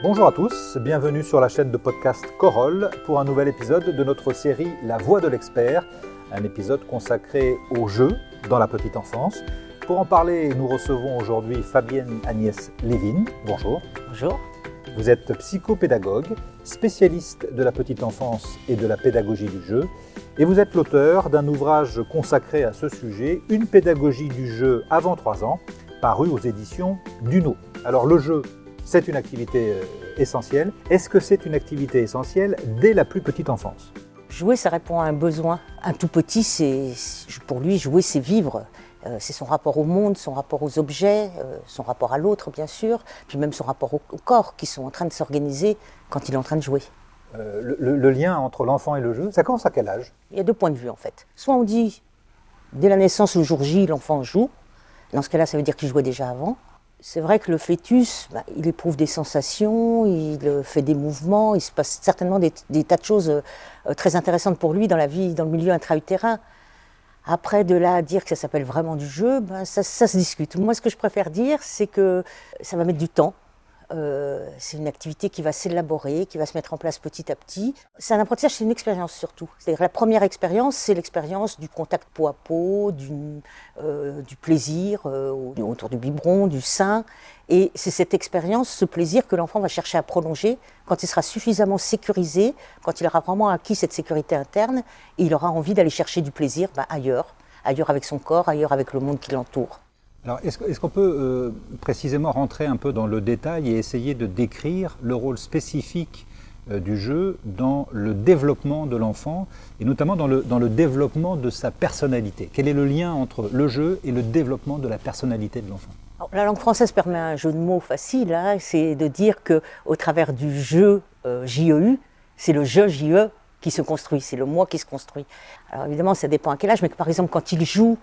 Bonjour à tous, bienvenue sur la chaîne de podcast Corolle pour un nouvel épisode de notre série La voix de l'expert, un épisode consacré au jeu dans la petite enfance. Pour en parler, nous recevons aujourd'hui Fabienne Agnès Lévin. Bonjour. Bonjour. Vous êtes psychopédagogue, spécialiste de la petite enfance et de la pédagogie du jeu, et vous êtes l'auteur d'un ouvrage consacré à ce sujet, Une pédagogie du jeu avant 3 ans, paru aux éditions Duno. Alors le jeu, c'est une activité euh, essentielle. Est-ce que c'est une activité essentielle dès la plus petite enfance? Jouer, ça répond à un besoin. Un tout petit, c'est pour lui, jouer, c'est vivre. Euh, c'est son rapport au monde, son rapport aux objets, euh, son rapport à l'autre, bien sûr, puis même son rapport au, corps qui sont en train de s'organiser quand il est en train de jouer. Euh, le, lien entre l'enfant et le jeu, ça commence à quel âge? Il y a deux points de vue en fait. Soit on dit, dès la naissance, le jour J, l'enfant joue. Dans ce cas-là, ça veut dire qu'il jouait déjà avant. C'est vrai que le fœtus, bah, il éprouve des sensations, il fait des mouvements, il se passe certainement des, tas de choses très intéressantes pour lui dans la vie, dans le milieu intra-utérin. Après, de là à dire que ça s'appelle vraiment du jeu, ben, ça, se discute. Moi, ce que je préfère dire, c'est que ça va mettre du temps. Euh, c'est une activité qui va s'élaborer, qui va se mettre en place petit à petit. C'est un apprentissage, c'est une expérience surtout. C'est-à-dire la première expérience, c'est l'expérience du contact peau à peau, du, euh, plaisir euh, autour du biberon, du sein. Et c'est cette expérience, ce plaisir que l'enfant va chercher à prolonger quand il sera suffisamment sécurisé, quand il aura vraiment acquis cette sécurité interne, et il aura envie d'aller chercher du plaisir bah, ailleurs, ailleurs avec son corps, ailleurs avec le monde qui l'entoure. Alors, est-ce, qu'on peut euh, précisément rentrer un peu dans le détail et essayer de décrire le rôle spécifique euh, du jeu dans le développement de l'enfant et notamment dans le, dans le développement de sa personnalité? Quel est le lien entre le jeu et le développement de la personnalité de l'enfant? La langue française permet un jeu de mots facile, hein, c'est de dire que au travers du jeu euh, JEU, c'est le jeu JE qui se construit, c'est le moi qui se construit. Alors évidemment, ça dépend à quel âge, mais par exemple, quand il joue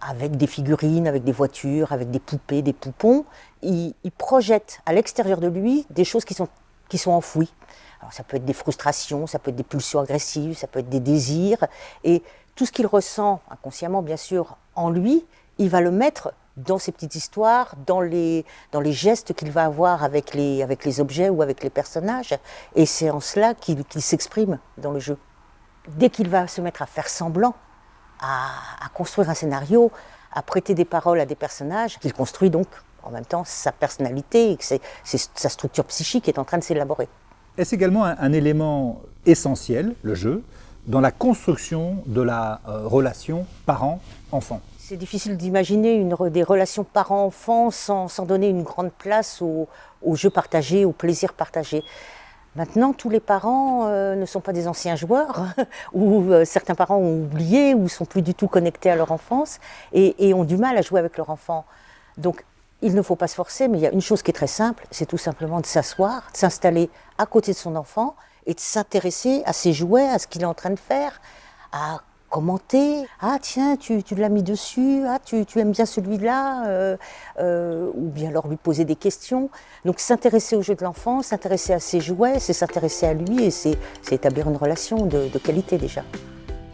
avec des figurines, avec des voitures, avec des poupées, des poupons, il, projette à l'extérieur de lui des choses qui sont, qui sont enfouies. Alors ça peut être des frustrations, ça peut être des pulsions agressives, ça peut être des désirs, et tout ce qu'il ressent inconsciemment, bien sûr, en lui, il va le mettre dans ces petites histoires, dans les, dans les gestes qu'il va avoir avec les, avec les objets ou avec les personnages. Et c'est en cela qu'il s'exprime dans le jeu. Dès qu'il va se mettre à faire semblant, à, construire un scénario, à prêter des paroles à des personnages, qu'il construit donc en même temps sa personnalité, et que sa structure psychique est en train de s'élaborer. Est-ce également un, élément essentiel, le jeu, dans la construction de la euh, relation parent-enfant? C'est difficile d'imaginer des relations parents-enfants sans, donner une grande place au, jeu partagé, au plaisir partagé. Maintenant, tous les parents euh, ne sont pas des anciens joueurs, ou euh, certains parents ont oublié, ou sont plus du tout connectés à leur enfance, et, ont du mal à jouer avec leur enfant. Donc, il ne faut pas se forcer, mais il y a une chose qui est très simple, c'est tout simplement de s'asseoir, de s'installer à côté de son enfant, et de s'intéresser à ses jouets, à ce qu'il est en train de faire, à commenter. Ah tiens, tu, l'as mis dessus, ah tu, aimes bien celui-là, euh, euh, ou bien leur lui poser des questions. Donc s'intéresser au jeu de l'enfant, s'intéresser à ses jouets, c'est s'intéresser à lui et c'est établir une relation de, de qualité déjà.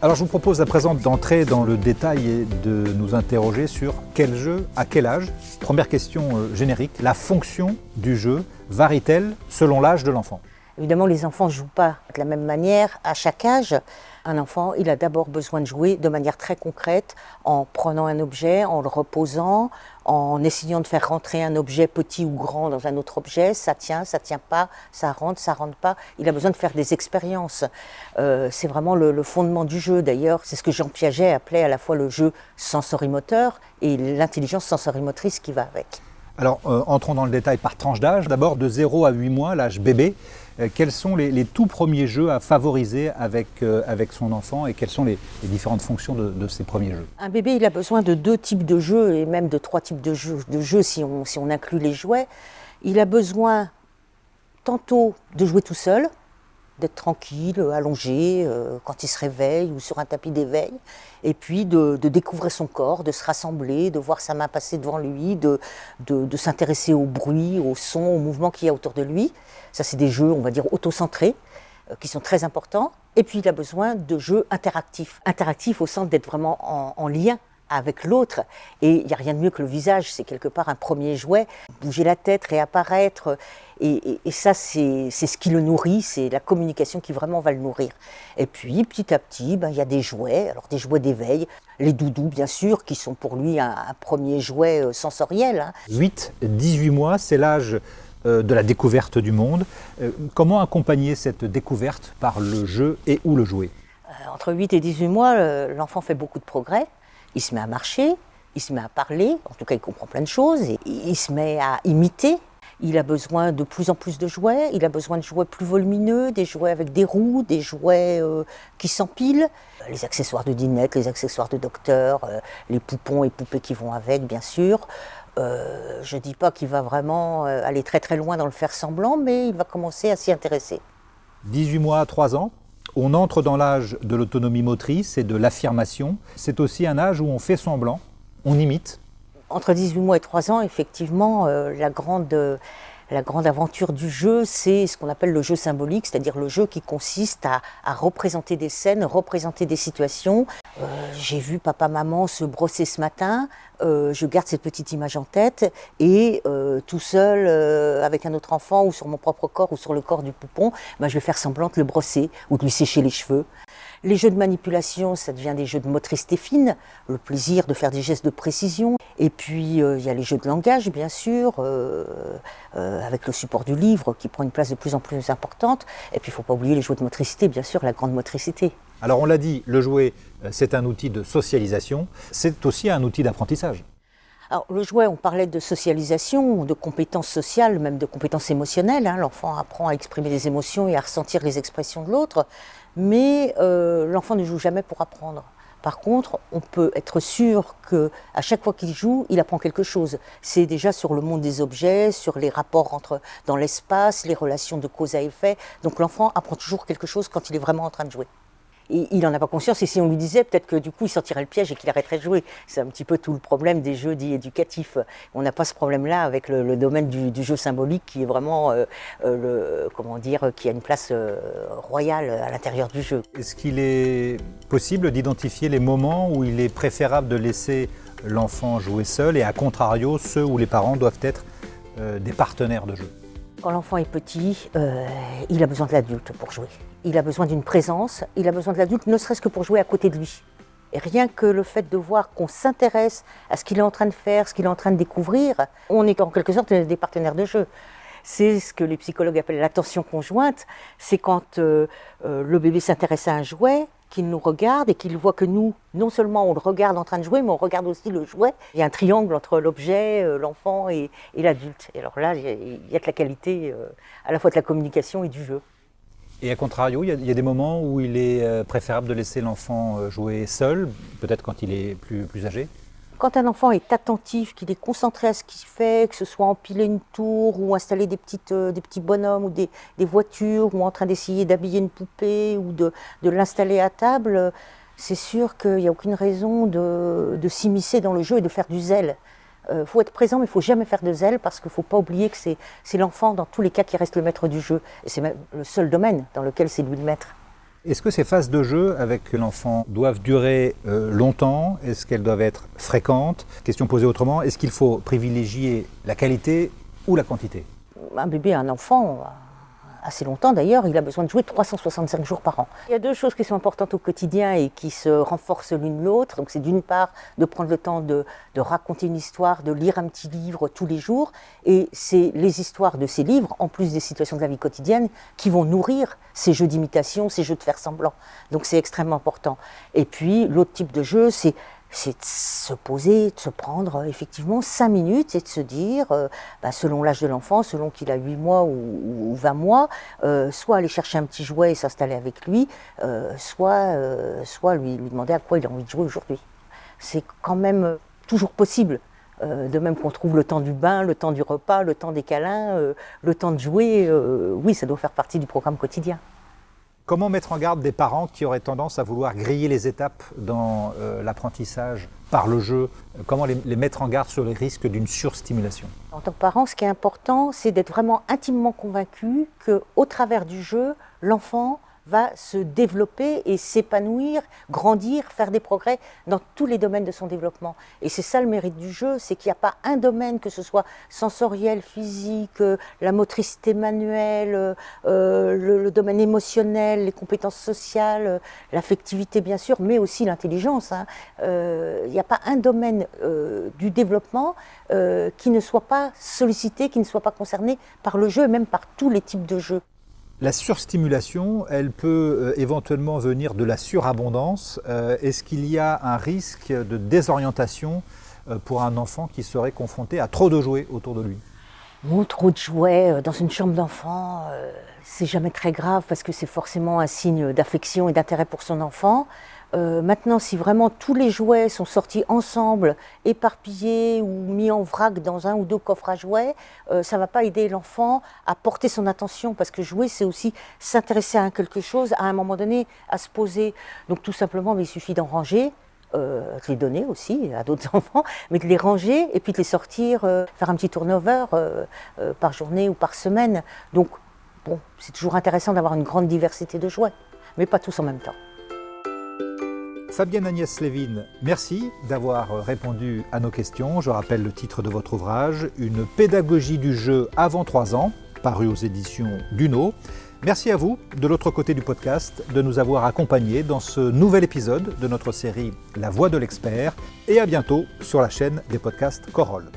Alors je vous propose à présent d'entrer dans le détail et de nous interroger sur quel jeu, à quel âge. Première question euh, générique, la fonction du jeu varie-t-elle selon l'âge de l'enfant? Évidemment, les enfants ne jouent pas de la même manière à chaque âge. Un enfant, il a d'abord besoin de jouer de manière très concrète, en prenant un objet, en le reposant, en essayant de faire rentrer un objet petit ou grand dans un autre objet. Ça tient, ça tient pas, ça rentre, ça rentre pas. Il a besoin de faire des expériences. Euh, c'est vraiment le, fondement du jeu. D'ailleurs, c'est ce que Jean Piaget appelait à la fois le jeu sensorimoteur et l'intelligence sensorimotrice qui va avec. Alors, euh, entrons dans le détail par tranche d'âge. D'abord, de 0 à 8 mois, l'âge bébé. Euh, quels sont les, tout premiers jeux à favoriser avec, euh, avec son enfant et quelles sont les, différentes fonctions de, ces premiers jeux? Un bébé, il a besoin de deux types de jeux et même de trois types de jeux, de jeux si, on, si on inclut les jouets. Il a besoin tantôt de jouer tout seul, d'être tranquille, allongé euh, quand il se réveille ou sur un tapis d'éveil, et puis de, découvrir son corps, de se rassembler, de voir sa main passer devant lui, de, de, s'intéresser au bruit, au son, au mouvement qu'il y a autour de lui. Ça, c'est des jeux, on va dire, autocentrés, euh, qui sont très importants. Et puis, il a besoin de jeux interactifs. Interactifs au sens d'être vraiment en, lien avec l'autre. Et il n'y a rien de mieux que le visage, c'est quelque part un premier jouet. Bouger la tête, réapparaître. Et, ça, c'est ce qui le nourrit, c'est la communication qui vraiment va le nourrir. Et puis, petit à petit, ben, il y a des jouets, alors des jouets d'éveil, les doudous, bien sûr, qui sont pour lui un, premier jouet euh, sensoriel. 8, hein. 18 mois, c'est l'âge euh, de la découverte du monde. Euh, comment accompagner cette découverte par le jeu et ou le jouet? Entre 8 et 18 mois, l'enfant fait beaucoup de progrès il se met à marcher, il se met à parler, en tout cas il comprend plein de choses, il se met à imiter. Il a besoin de plus en plus de jouets, il a besoin de jouets plus volumineux, des jouets avec des roues, des jouets euh, qui s'empilent, les accessoires de dinette, les accessoires de docteur, euh, les poupons et poupées qui vont avec, bien sûr. Euh, je ne dis pas qu'il va vraiment aller très très loin dans le faire semblant, mais il va commencer à s'y intéresser. 18 mois à 3 ans, on entre dans l'âge de l'autonomie motrice et de l'affirmation. C'est aussi un âge où on fait semblant, on imite. Entre 18 mois et 3 ans, effectivement, euh, la grande la grande aventure du jeu, c'est ce qu'on appelle le jeu symbolique, c'est-à-dire le jeu qui consiste à, représenter des scènes, représenter des situations. Euh, j'ai vu papa-maman se brosser ce matin, euh, je garde cette petite image en tête et euh, tout seul, avec un autre enfant ou sur mon propre corps ou sur le corps du poupon, ben, je vais faire semblant de le brosser ou de lui sécher les cheveux. Les jeux de manipulation, ça devient des jeux de motricité fine, le plaisir de faire des gestes de précision. Et puis, euh, il y a les jeux de langage, bien sûr, euh, euh, avec le support du livre qui prend une place de plus en plus importante. Et puis, il ne faut pas oublier les jeux de motricité, bien sûr, la grande motricité. Alors, on l'a dit, le jouet, c'est un outil de socialisation, c'est aussi un outil d'apprentissage. Alors, le jouet, on parlait de socialisation, de compétences sociales, même de compétences émotionnelles. Hein. L'enfant apprend à exprimer des émotions et à ressentir les expressions de l'autre mais euh, l'enfant ne joue jamais pour apprendre. Par contre, on peut être sûr que à chaque fois qu'il joue, il apprend quelque chose. C'est déjà sur le monde des objets, sur les rapports entre dans l'espace, les relations de cause à effet. Donc l'enfant apprend toujours quelque chose quand il est vraiment en train de jouer il n'en a pas conscience. Et si on lui disait, peut-être que du coup, il sortirait le piège et qu'il arrêterait de jouer. C'est un petit peu tout le problème des jeux dits éducatifs. On n'a pas ce problème-là avec le, domaine du, jeu symbolique qui est vraiment, euh, euh, le, comment dire, qui a une place euh, royale à l'intérieur du jeu. Est-ce qu'il est possible d'identifier les moments où il est préférable de laisser l'enfant jouer seul et à contrario, ceux où les parents doivent être des partenaires de jeu? Quand l'enfant est petit, euh, il a besoin de l'adulte pour jouer. Il a besoin d'une présence, il a besoin de l'adulte ne serait-ce que pour jouer à côté de lui. Et rien que le fait de voir qu'on s'intéresse à ce qu'il est en train de faire, ce qu'il est en train de découvrir, on est en quelque sorte des partenaires de jeu. C'est ce que les psychologues appellent l'attention conjointe. C'est quand euh, euh, le bébé s'intéresse à un jouet, qu'il nous regarde et qu'il voit que nous, non seulement on le regarde en train de jouer, mais on regarde aussi le jouet. Il y a un triangle entre l'objet, euh, l'enfant et, l'adulte. Et alors là, il y, a, de la qualité euh, à la fois de la communication et du jeu. Et à contrario, il y, a, des moments où il est euh, préférable de laisser l'enfant jouer seul, peut-être quand il est plus, plus âgé? Quand un enfant est attentif, qu'il est concentré à ce qu'il fait, que ce soit empiler une tour ou installer des, euh, des petits bonhommes ou des, voitures ou en train d'essayer d'habiller une poupée ou de, l'installer à table, c'est sûr qu'il n'y a aucune raison de, s'immiscer dans le jeu et de faire du zèle. Il euh, faut être présent, mais il faut jamais faire de zèle parce qu'il ne faut pas oublier que c'est l'enfant, dans tous les cas, qui reste le maître du jeu. Et c'est le seul domaine dans lequel c'est lui le maître. Est-ce que ces phases de jeu avec l'enfant doivent durer euh, longtemps? Est-ce qu'elles doivent être fréquentes? Question posée autrement, est-ce qu'il faut privilégier la qualité ou la quantité? Un bébé, un enfant, assez longtemps d'ailleurs, il a besoin de jouer 365 jours par an. Il y a deux choses qui sont importantes au quotidien et qui se renforcent l'une l'autre. Donc c'est d'une part de prendre le temps de, raconter une histoire, de lire un petit livre tous les jours. Et c'est les histoires de ces livres, en plus des situations de la vie quotidienne, qui vont nourrir ces jeux d'imitation, ces jeux de faire semblant. Donc c'est extrêmement important. Et puis l'autre type de jeu, c'est c'est de se poser, de se prendre euh, effectivement cinq minutes et de se dire, euh, bah, selon l'âge de l'enfant, selon qu'il a 8 mois ou, 20 mois, euh, soit aller chercher un petit jouet et s'installer avec lui, soit, soit lui demander à quoi il a envie de jouer aujourd'hui. C'est quand même toujours possible. de même qu'on trouve le temps du bain, le temps du repas, le temps des câlins, le temps de jouer, oui, ça doit faire partie du programme quotidien. Comment mettre en garde des parents qui auraient tendance à vouloir griller les étapes dans euh, l'apprentissage par le jeu? Comment les, mettre en garde sur les risques d'une surstimulation? En tant que parent, ce qui est important, c'est d'être vraiment intimement convaincu qu'au travers du jeu, l'enfant va se développer et s'épanouir, grandir, faire des progrès dans tous les domaines de son développement. Et c'est ça le mérite du jeu, c'est qu'il n'y a pas un domaine, que ce soit sensoriel, physique, euh, la motricité manuelle, euh, euh, le, domaine émotionnel, les compétences sociales, l'affectivité bien sûr, mais aussi l'intelligence. Hein. Il n'y a pas un domaine du développement qui ne soit pas sollicité, qui ne soit pas concerné par le jeu, et même par tous les types de jeux. La surstimulation, elle peut éventuellement venir de la surabondance. Est-ce qu'il y a un risque de désorientation pour un enfant qui serait confronté à trop de jouets autour de lui? Trop de jouets euh, dans une chambre d'enfant, euh, c'est jamais très grave parce que c'est forcément un signe d'affection et d'intérêt pour son enfant. Euh, maintenant, si vraiment tous les jouets sont sortis ensemble, éparpillés ou mis en vrac dans un ou deux coffres à jouets, ça ne va pas aider l'enfant à porter son attention parce que jouer, c'est aussi s'intéresser à quelque chose, à un moment donné, à se poser. Donc tout simplement, il suffit d'en ranger euh, de les donner aussi à d'autres enfants, mais de les ranger et puis de les sortir, euh, faire un petit turnover euh, par journée ou par semaine. Donc, bon, c'est toujours intéressant d'avoir une grande diversité de jouets, mais pas tous en même temps. Fabienne Agnès Lévin, merci d'avoir répondu à nos questions. Je rappelle le titre de votre ouvrage, Une pédagogie du jeu avant 3 ans, paru aux éditions Duno. Merci à vous, de l'autre côté du podcast, de nous avoir accompagnés dans ce nouvel épisode de notre série La Voix de l'expert et à bientôt sur la chaîne des podcasts Corolle.